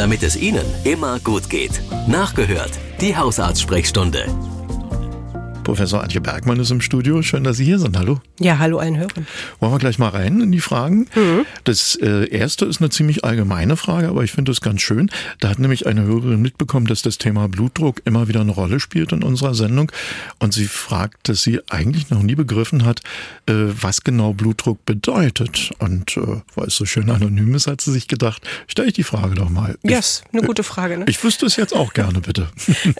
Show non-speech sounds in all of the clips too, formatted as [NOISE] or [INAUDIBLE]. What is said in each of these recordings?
damit es Ihnen immer gut geht. Nachgehört, die Hausarztsprechstunde. Professor Antje Bergmann ist im Studio. Schön, dass Sie hier sind. Hallo. Ja, hallo allen Hörern. Wollen wir gleich mal rein in die Fragen? Mhm. Das äh, erste ist eine ziemlich allgemeine Frage, aber ich finde es ganz schön. Da hat nämlich eine Hörerin mitbekommen, dass das Thema Blutdruck immer wieder eine Rolle spielt in unserer Sendung. Und sie fragt, dass sie eigentlich noch nie begriffen hat, äh, was genau Blutdruck bedeutet. Und äh, weil es so schön anonym ist, hat sie sich gedacht, stelle ich die Frage doch mal. Ja, yes, eine gute Frage. Ne? Ich wüsste es jetzt auch gerne, bitte.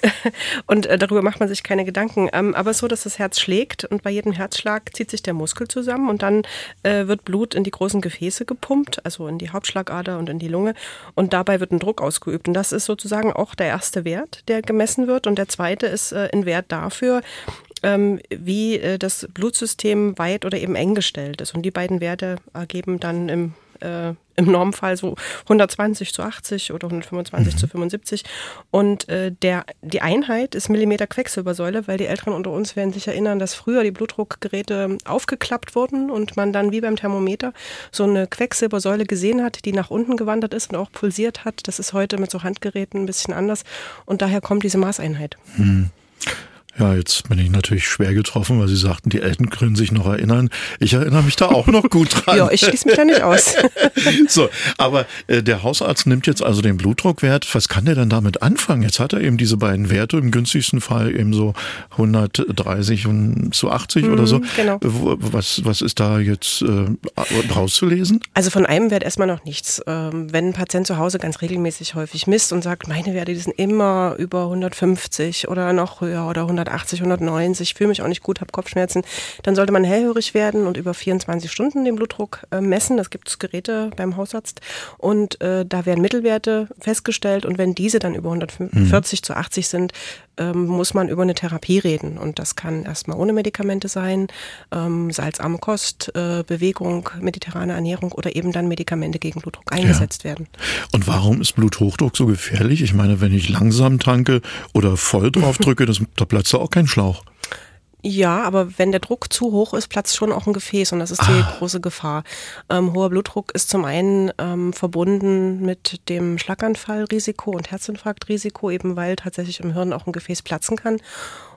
[LAUGHS] Und äh, darüber macht man sich keine Gedanken. Ähm, aber so, dass das Herz schlägt und bei jedem Herzschlag zieht sich der Muskel zusammen und dann äh, wird Blut in die großen Gefäße gepumpt, also in die Hauptschlagader und in die Lunge. Und dabei wird ein Druck ausgeübt. Und das ist sozusagen auch der erste Wert, der gemessen wird. Und der zweite ist äh, ein Wert dafür, ähm, wie äh, das Blutsystem weit oder eben eng gestellt ist. Und die beiden Werte ergeben dann im äh, im Normfall so 120 zu 80 oder 125 mhm. zu 75. Und äh, der, die Einheit ist Millimeter Quecksilbersäule, weil die Älteren unter uns werden sich erinnern, dass früher die Blutdruckgeräte aufgeklappt wurden und man dann wie beim Thermometer so eine Quecksilbersäule gesehen hat, die nach unten gewandert ist und auch pulsiert hat. Das ist heute mit so Handgeräten ein bisschen anders und daher kommt diese Maßeinheit. Mhm. Ja, jetzt bin ich natürlich schwer getroffen, weil Sie sagten, die Eltern können sich noch erinnern. Ich erinnere mich da auch noch gut dran. ja, ich schließe mich da nicht aus. [LAUGHS] so, aber äh, der Hausarzt nimmt jetzt also den Blutdruckwert. Was kann der denn damit anfangen? Jetzt hat er eben diese beiden Werte, im günstigsten Fall eben so 130 und zu 80 mhm, oder so. Genau. Was, was ist da jetzt äh, rauszulesen? Also von einem Wert erstmal noch nichts. Ähm, wenn ein Patient zu Hause ganz regelmäßig häufig misst und sagt, meine Werte, die sind immer über 150 oder noch höher oder 100 180, 190, fühle mich auch nicht gut, habe Kopfschmerzen, dann sollte man hellhörig werden und über 24 Stunden den Blutdruck äh, messen. Das gibt es Geräte beim Hausarzt und äh, da werden Mittelwerte festgestellt und wenn diese dann über 140 mhm. zu 80 sind, ähm, muss man über eine Therapie reden und das kann erstmal ohne Medikamente sein, ähm, salzarme Kost, äh, Bewegung, mediterrane Ernährung oder eben dann Medikamente gegen Blutdruck eingesetzt ja. werden. Und warum ist Bluthochdruck so gefährlich? Ich meine, wenn ich langsam tanke oder voll drauf drücke, das, da platzt auch kein Schlauch. Ja, aber wenn der Druck zu hoch ist, platzt schon auch ein Gefäß und das ist die ah. große Gefahr. Ähm, hoher Blutdruck ist zum einen ähm, verbunden mit dem Schlaganfallrisiko und Herzinfarktrisiko, eben weil tatsächlich im Hirn auch ein Gefäß platzen kann.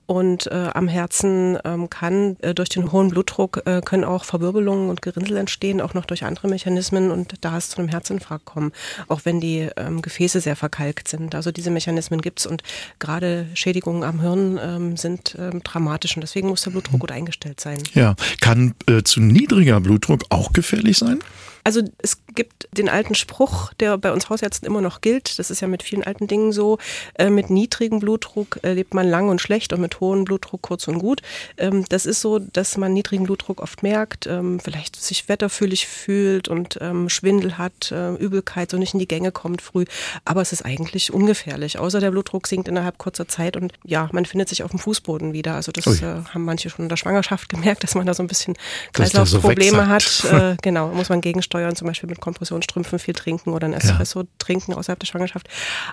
Und äh, am Herzen ähm, kann äh, durch den hohen Blutdruck äh, können auch Verwirbelungen und Gerinnsel entstehen, auch noch durch andere Mechanismen und da es zu einem Herzinfarkt kommen, auch wenn die ähm, Gefäße sehr verkalkt sind. Also diese Mechanismen gibt's und gerade Schädigungen am Hirn ähm, sind ähm, dramatisch und deswegen muss der Blutdruck gut eingestellt sein. Ja, kann äh, zu niedriger Blutdruck auch gefährlich sein? Also es gibt den alten Spruch, der bei uns Hausärzten immer noch gilt. Das ist ja mit vielen alten Dingen so. Äh, mit niedrigem Blutdruck äh, lebt man lang und schlecht und mit hohem Blutdruck kurz und gut. Ähm, das ist so, dass man niedrigen Blutdruck oft merkt, ähm, vielleicht sich wetterfühlig fühlt und ähm, Schwindel hat, äh, Übelkeit, so nicht in die Gänge kommt früh. Aber es ist eigentlich ungefährlich. Außer der Blutdruck sinkt innerhalb kurzer Zeit und ja, man findet sich auf dem Fußboden wieder. Also das haben manche schon in der Schwangerschaft gemerkt, dass man da so ein bisschen Kreislaufprobleme so hat. Genau, muss man gegensteuern steuern, zum Beispiel mit Kompressionsstrümpfen viel trinken oder ein Espresso ja. trinken außerhalb der Schwangerschaft.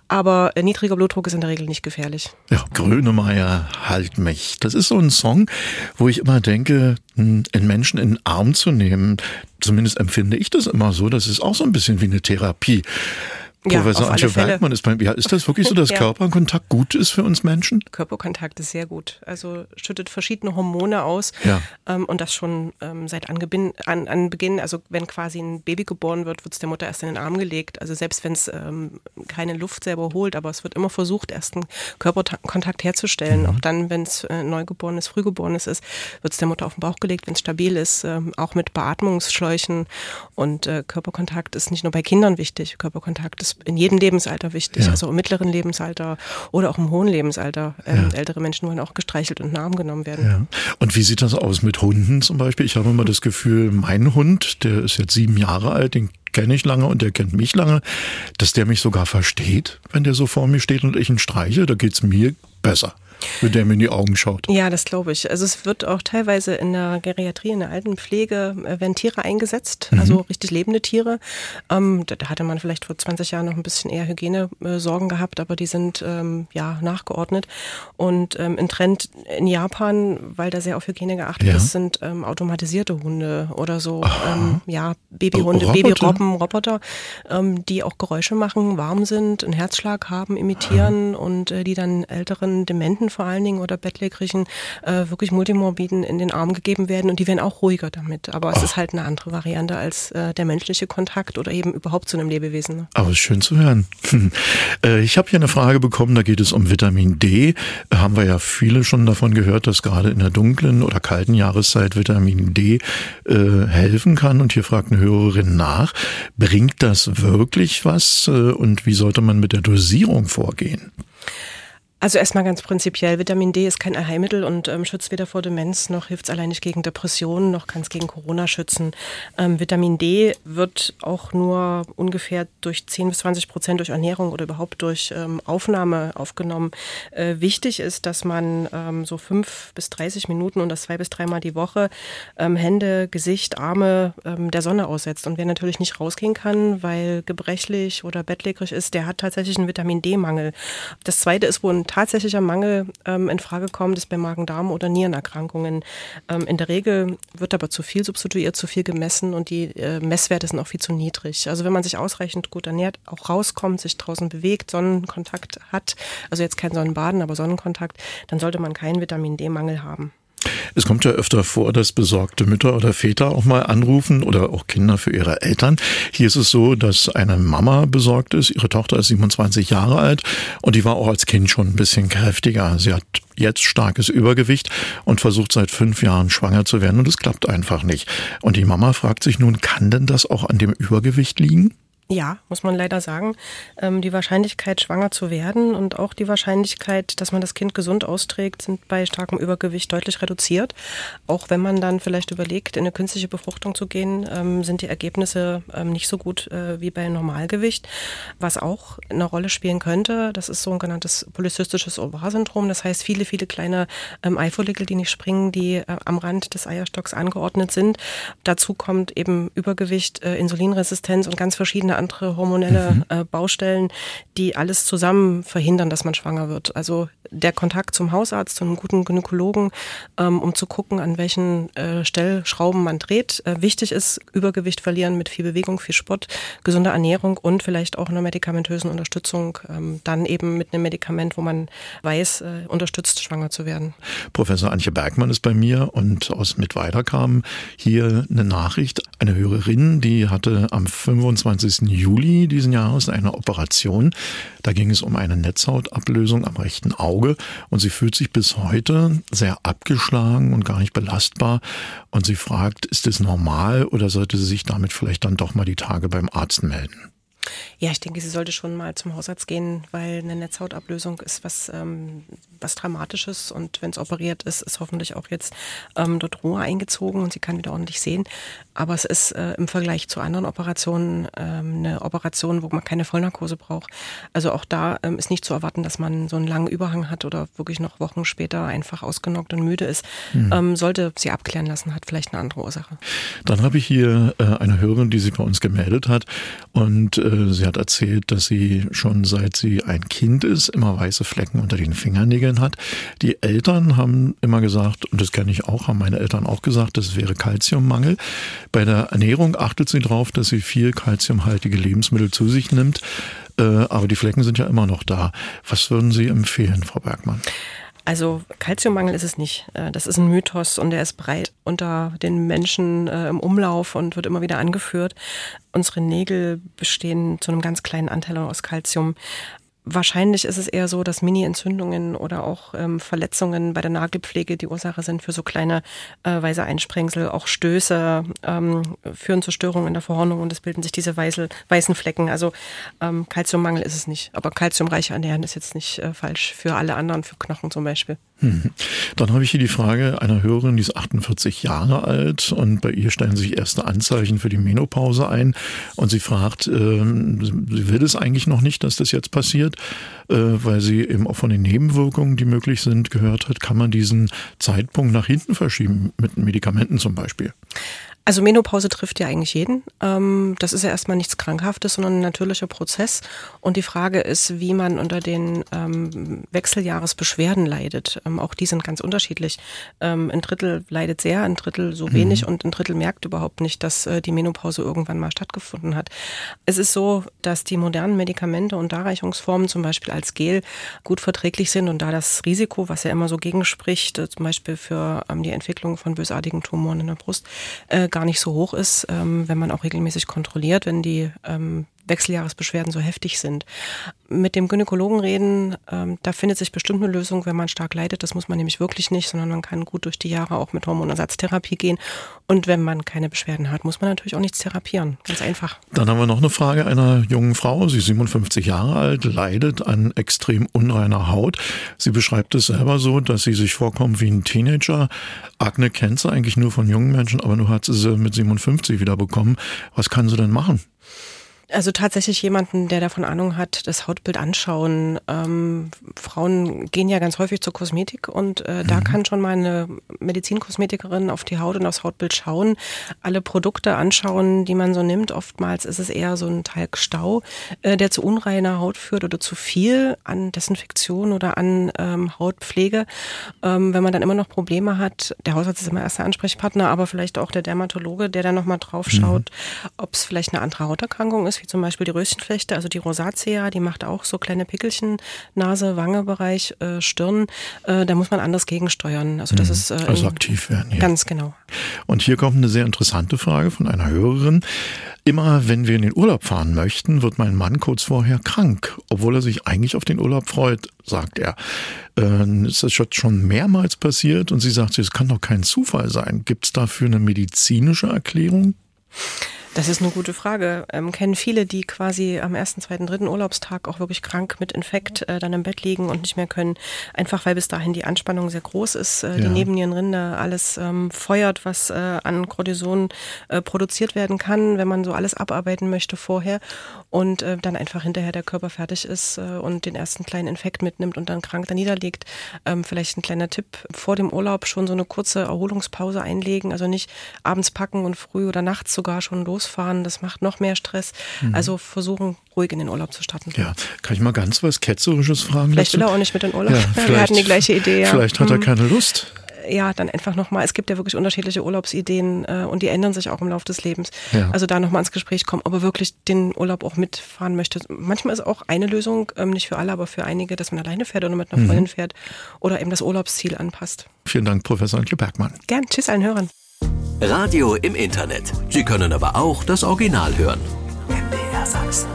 Aber äh, niedriger Blutdruck ist in der Regel nicht gefährlich. Ja, Grönemeyer, halt mich. Das ist so ein Song, wo ich immer denke, einen Menschen in den Arm zu nehmen, zumindest empfinde ich das immer so, das ist auch so ein bisschen wie eine Therapie. Professor ja, Antje Bergmann ist beim, ja, ist das wirklich so, dass [LAUGHS] ja. Körperkontakt gut ist für uns Menschen? Körperkontakt ist sehr gut. Also schüttet verschiedene Hormone aus ja. ähm, und das schon ähm, seit Anbeginn, an, an Beginn, also wenn quasi ein Baby geboren wird, wird es der Mutter erst in den Arm gelegt. Also selbst wenn es ähm, keine Luft selber holt, aber es wird immer versucht, erst einen Körperkontakt herzustellen. Mhm. Auch dann, wenn es äh, neugeborenes, frühgeborenes ist, wird es der Mutter auf den Bauch gelegt, wenn es stabil ist, ähm, auch mit Beatmungsschläuchen. Und äh, Körperkontakt ist nicht nur bei Kindern wichtig, Körperkontakt ist ist in jedem Lebensalter wichtig, ja. also im mittleren Lebensalter oder auch im hohen Lebensalter. Ähm, ja. Ältere Menschen wollen auch gestreichelt und in Arm genommen werden. Ja. Und wie sieht das aus mit Hunden zum Beispiel? Ich habe immer das Gefühl, mein Hund, der ist jetzt sieben Jahre alt, den kenne ich lange und der kennt mich lange, dass der mich sogar versteht, wenn der so vor mir steht und ich ihn streiche, da geht es mir besser. Mit der man in die Augen schaut. Ja, das glaube ich. Also es wird auch teilweise in der Geriatrie, in der Altenpflege, äh, werden Tiere eingesetzt, mhm. also richtig lebende Tiere. Ähm, da, hatte man vielleicht vor 20 Jahren noch ein bisschen eher Hygienesorgen gehabt, aber die sind ähm, ja nachgeordnet. Und ähm, ein Trend in Japan, weil da sehr auf Hygiene geachtet ja. ist, sind ähm, automatisierte Hunde oder so, ähm, ja, Babyhunde, Roboter? Babyrobben, Roboter, ähm, die auch Geräusche machen, warm sind, einen Herzschlag haben, imitieren ah. und äh, die dann älteren Dementen vor allen Dingen oder Bettlägerigen äh, wirklich Multimorbiden in den Arm gegeben werden und die werden auch ruhiger damit. Aber es Ach. ist halt eine andere Variante als äh, der menschliche Kontakt oder eben überhaupt zu einem Lebewesen. Ne? Aber schön zu hören. [LAUGHS] äh, ich habe hier eine Frage bekommen, da geht es um Vitamin D. Haben wir ja viele schon davon gehört, dass gerade in der dunklen oder kalten Jahreszeit Vitamin D äh, helfen kann. Und hier fragt eine Hörerin nach, bringt das wirklich was äh, und wie sollte man mit der Dosierung vorgehen? Also erstmal ganz prinzipiell, Vitamin D ist kein Allheilmittel und ähm, schützt weder vor Demenz noch hilft es allein nicht gegen Depressionen, noch kann es gegen Corona schützen. Ähm, Vitamin D wird auch nur ungefähr durch 10 bis 20 Prozent durch Ernährung oder überhaupt durch ähm, Aufnahme aufgenommen. Äh, wichtig ist, dass man ähm, so fünf bis 30 Minuten und das zwei bis dreimal die Woche ähm, Hände, Gesicht, Arme ähm, der Sonne aussetzt. Und wer natürlich nicht rausgehen kann, weil gebrechlich oder bettlägerig ist, der hat tatsächlich einen Vitamin D-Mangel. Das zweite ist, wo ein tatsächlicher Mangel ähm, in Frage kommt, ist bei Magen-Darm- oder Nierenerkrankungen. Ähm, in der Regel wird aber zu viel substituiert, zu viel gemessen und die äh, Messwerte sind auch viel zu niedrig. Also wenn man sich ausreichend gut ernährt, auch rauskommt, sich draußen bewegt, Sonnenkontakt hat, also jetzt kein Sonnenbaden, aber Sonnenkontakt, dann sollte man keinen Vitamin D-Mangel haben. Es kommt ja öfter vor, dass besorgte Mütter oder Väter auch mal anrufen oder auch Kinder für ihre Eltern. Hier ist es so, dass eine Mama besorgt ist. Ihre Tochter ist 27 Jahre alt und die war auch als Kind schon ein bisschen kräftiger. Sie hat jetzt starkes Übergewicht und versucht seit fünf Jahren schwanger zu werden und es klappt einfach nicht. Und die Mama fragt sich nun, kann denn das auch an dem Übergewicht liegen? Ja, muss man leider sagen. Ähm, die Wahrscheinlichkeit, schwanger zu werden und auch die Wahrscheinlichkeit, dass man das Kind gesund austrägt, sind bei starkem Übergewicht deutlich reduziert. Auch wenn man dann vielleicht überlegt, in eine künstliche Befruchtung zu gehen, ähm, sind die Ergebnisse ähm, nicht so gut äh, wie bei Normalgewicht. Was auch eine Rolle spielen könnte, das ist so ein genanntes polycystisches Ovar-Syndrom. Das heißt, viele, viele kleine ähm, Eifollikel, die nicht springen, die äh, am Rand des Eierstocks angeordnet sind. Dazu kommt eben Übergewicht, äh, Insulinresistenz und ganz verschiedene andere hormonelle mhm. äh, Baustellen, die alles zusammen verhindern, dass man schwanger wird. Also der Kontakt zum Hausarzt, zu einem guten Gynäkologen, ähm, um zu gucken, an welchen äh, Stellschrauben man dreht. Äh, wichtig ist Übergewicht verlieren mit viel Bewegung, viel Sport, gesunde Ernährung und vielleicht auch einer medikamentösen Unterstützung. Ähm, dann eben mit einem Medikament, wo man weiß, äh, unterstützt, schwanger zu werden. Professor Antje Bergmann ist bei mir und aus Mittweida kam hier eine Nachricht. Eine Hörerin, die hatte am 25. Juli diesen Jahres eine Operation. Da ging es um eine Netzhautablösung am rechten Auge und sie fühlt sich bis heute sehr abgeschlagen und gar nicht belastbar. Und sie fragt, ist es normal oder sollte sie sich damit vielleicht dann doch mal die Tage beim Arzt melden? Ja, ich denke, sie sollte schon mal zum Hausarzt gehen, weil eine Netzhautablösung ist was, ähm, was Dramatisches und wenn es operiert ist, ist hoffentlich auch jetzt ähm, dort Ruhe eingezogen und sie kann wieder ordentlich sehen. Aber es ist äh, im Vergleich zu anderen Operationen ähm, eine Operation, wo man keine Vollnarkose braucht. Also auch da ähm, ist nicht zu erwarten, dass man so einen langen Überhang hat oder wirklich noch Wochen später einfach ausgenockt und müde ist. Mhm. Ähm, sollte sie abklären lassen, hat vielleicht eine andere Ursache. Dann habe ich hier äh, eine Hörerin, die sich bei uns gemeldet hat und äh, sie hat erzählt, dass sie schon seit sie ein Kind ist immer weiße Flecken unter den Fingernägeln hat. Die Eltern haben immer gesagt, und das kenne ich auch, haben meine Eltern auch gesagt, das wäre Kalziummangel. Bei der Ernährung achtet sie darauf, dass sie viel kalziumhaltige Lebensmittel zu sich nimmt. Äh, aber die Flecken sind ja immer noch da. Was würden Sie empfehlen, Frau Bergmann? Also Kalziummangel ist es nicht. Äh, das ist ein Mythos und der ist breit unter den Menschen äh, im Umlauf und wird immer wieder angeführt. Unsere Nägel bestehen zu einem ganz kleinen Anteil aus Kalzium. Wahrscheinlich ist es eher so, dass Mini-Entzündungen oder auch ähm, Verletzungen bei der Nagelpflege die Ursache sind für so kleine äh, weiße Einsprengsel. Auch Stöße ähm, führen zu Störungen in der Verhornung und es bilden sich diese weiße, weißen Flecken. Also ähm, Kalziummangel ist es nicht. Aber kalziumreiche Ernähren ist jetzt nicht äh, falsch für alle anderen, für Knochen zum Beispiel. Hm. Dann habe ich hier die Frage einer Hörerin, die ist 48 Jahre alt und bei ihr stellen sich erste Anzeichen für die Menopause ein und sie fragt, äh, sie will es eigentlich noch nicht, dass das jetzt passiert, äh, weil sie eben auch von den Nebenwirkungen, die möglich sind, gehört hat, kann man diesen Zeitpunkt nach hinten verschieben, mit Medikamenten zum Beispiel. Also Menopause trifft ja eigentlich jeden. Ähm, das ist ja erstmal nichts Krankhaftes, sondern ein natürlicher Prozess. Und die Frage ist, wie man unter den ähm, Wechseljahresbeschwerden leidet. Ähm, auch die sind ganz unterschiedlich. Ein Drittel leidet sehr, ein Drittel so wenig mhm. und ein Drittel merkt überhaupt nicht, dass äh, die Menopause irgendwann mal stattgefunden hat. Es ist so, dass die modernen Medikamente und Darreichungsformen zum Beispiel als Gel gut verträglich sind und da das Risiko, was ja immer so gegenspricht, äh, zum Beispiel für die Entwicklung von bösartigen Tumoren in der Brust, äh, gar nicht so hoch ist, ähm, wenn man auch regelmäßig kontrolliert, wenn die ähm, Wechseljahresbeschwerden so heftig sind. Mit dem Gynäkologen reden, ähm, da findet sich bestimmt eine Lösung, wenn man stark leidet. Das muss man nämlich wirklich nicht, sondern man kann gut durch die Jahre auch mit Hormonersatztherapie gehen. Und wenn man keine Beschwerden hat, muss man natürlich auch nichts therapieren. Ganz einfach. Dann haben wir noch eine Frage einer jungen Frau. Sie ist 57 Jahre alt, leidet an extrem unreiner Haut. Sie beschreibt es selber so, dass sie sich vorkommt wie ein Teenager. Akne kennt sie eigentlich nur von jungen Menschen, aber nur hat sie sie mit 57 wieder bekommen. Was kann sie denn machen? Also tatsächlich jemanden, der davon Ahnung hat, das Hautbild anschauen. Ähm, Frauen gehen ja ganz häufig zur Kosmetik und äh, mhm. da kann schon mal eine Medizinkosmetikerin auf die Haut und aufs Hautbild schauen, alle Produkte anschauen, die man so nimmt. Oftmals ist es eher so ein Talgstau, äh, der zu unreiner Haut führt oder zu viel an Desinfektion oder an ähm, Hautpflege. Ähm, wenn man dann immer noch Probleme hat, der Hausarzt ist immer erster Ansprechpartner, aber vielleicht auch der Dermatologe, der dann nochmal drauf schaut, mhm. ob es vielleicht eine andere Hauterkrankung ist wie zum Beispiel die Röschenflechte, also die Rosacea, die macht auch so kleine Pickelchen, Nase, Wangebereich, äh, Stirn. Äh, da muss man anders gegensteuern. Also das mhm. ist äh, also aktiv werden. Ja. Ganz genau. Und hier kommt eine sehr interessante Frage von einer Hörerin. Immer wenn wir in den Urlaub fahren möchten, wird mein Mann kurz vorher krank, obwohl er sich eigentlich auf den Urlaub freut, sagt er. Äh, ist das schon mehrmals passiert und sie sagt, es kann doch kein Zufall sein. Gibt es dafür eine medizinische Erklärung? Das ist eine gute Frage. Ähm, kennen viele, die quasi am ersten, zweiten, dritten Urlaubstag auch wirklich krank mit Infekt äh, dann im Bett liegen und nicht mehr können, einfach weil bis dahin die Anspannung sehr groß ist, äh, ja. die Nebennierenrinde alles ähm, feuert, was äh, an Cortison äh, produziert werden kann, wenn man so alles abarbeiten möchte vorher und äh, dann einfach hinterher der Körper fertig ist äh, und den ersten kleinen Infekt mitnimmt und dann krank da niederliegt. Ähm, vielleicht ein kleiner Tipp, vor dem Urlaub schon so eine kurze Erholungspause einlegen, also nicht abends packen und früh oder nachts sogar schon los losfahren, das macht noch mehr Stress. Mhm. Also versuchen, ruhig in den Urlaub zu starten. Ja, kann ich mal ganz was Ketzerisches fragen? Vielleicht dazu? will er auch nicht mit in den Urlaub. Ja, Wir hatten die gleiche Idee. Ja. Vielleicht hat er mhm. keine Lust ja, dann einfach nochmal, es gibt ja wirklich unterschiedliche Urlaubsideen äh, und die ändern sich auch im Laufe des Lebens. Ja. Also da nochmal ins Gespräch kommen, ob er wirklich den Urlaub auch mitfahren möchte. Manchmal ist auch eine Lösung, ähm, nicht für alle, aber für einige, dass man alleine fährt oder mit einer mhm. Freundin fährt oder eben das Urlaubsziel anpasst. Vielen Dank, Professor Antje Bergmann. Gern, tschüss allen Hörern. Radio im Internet. Sie können aber auch das Original hören. MDR Sachsen.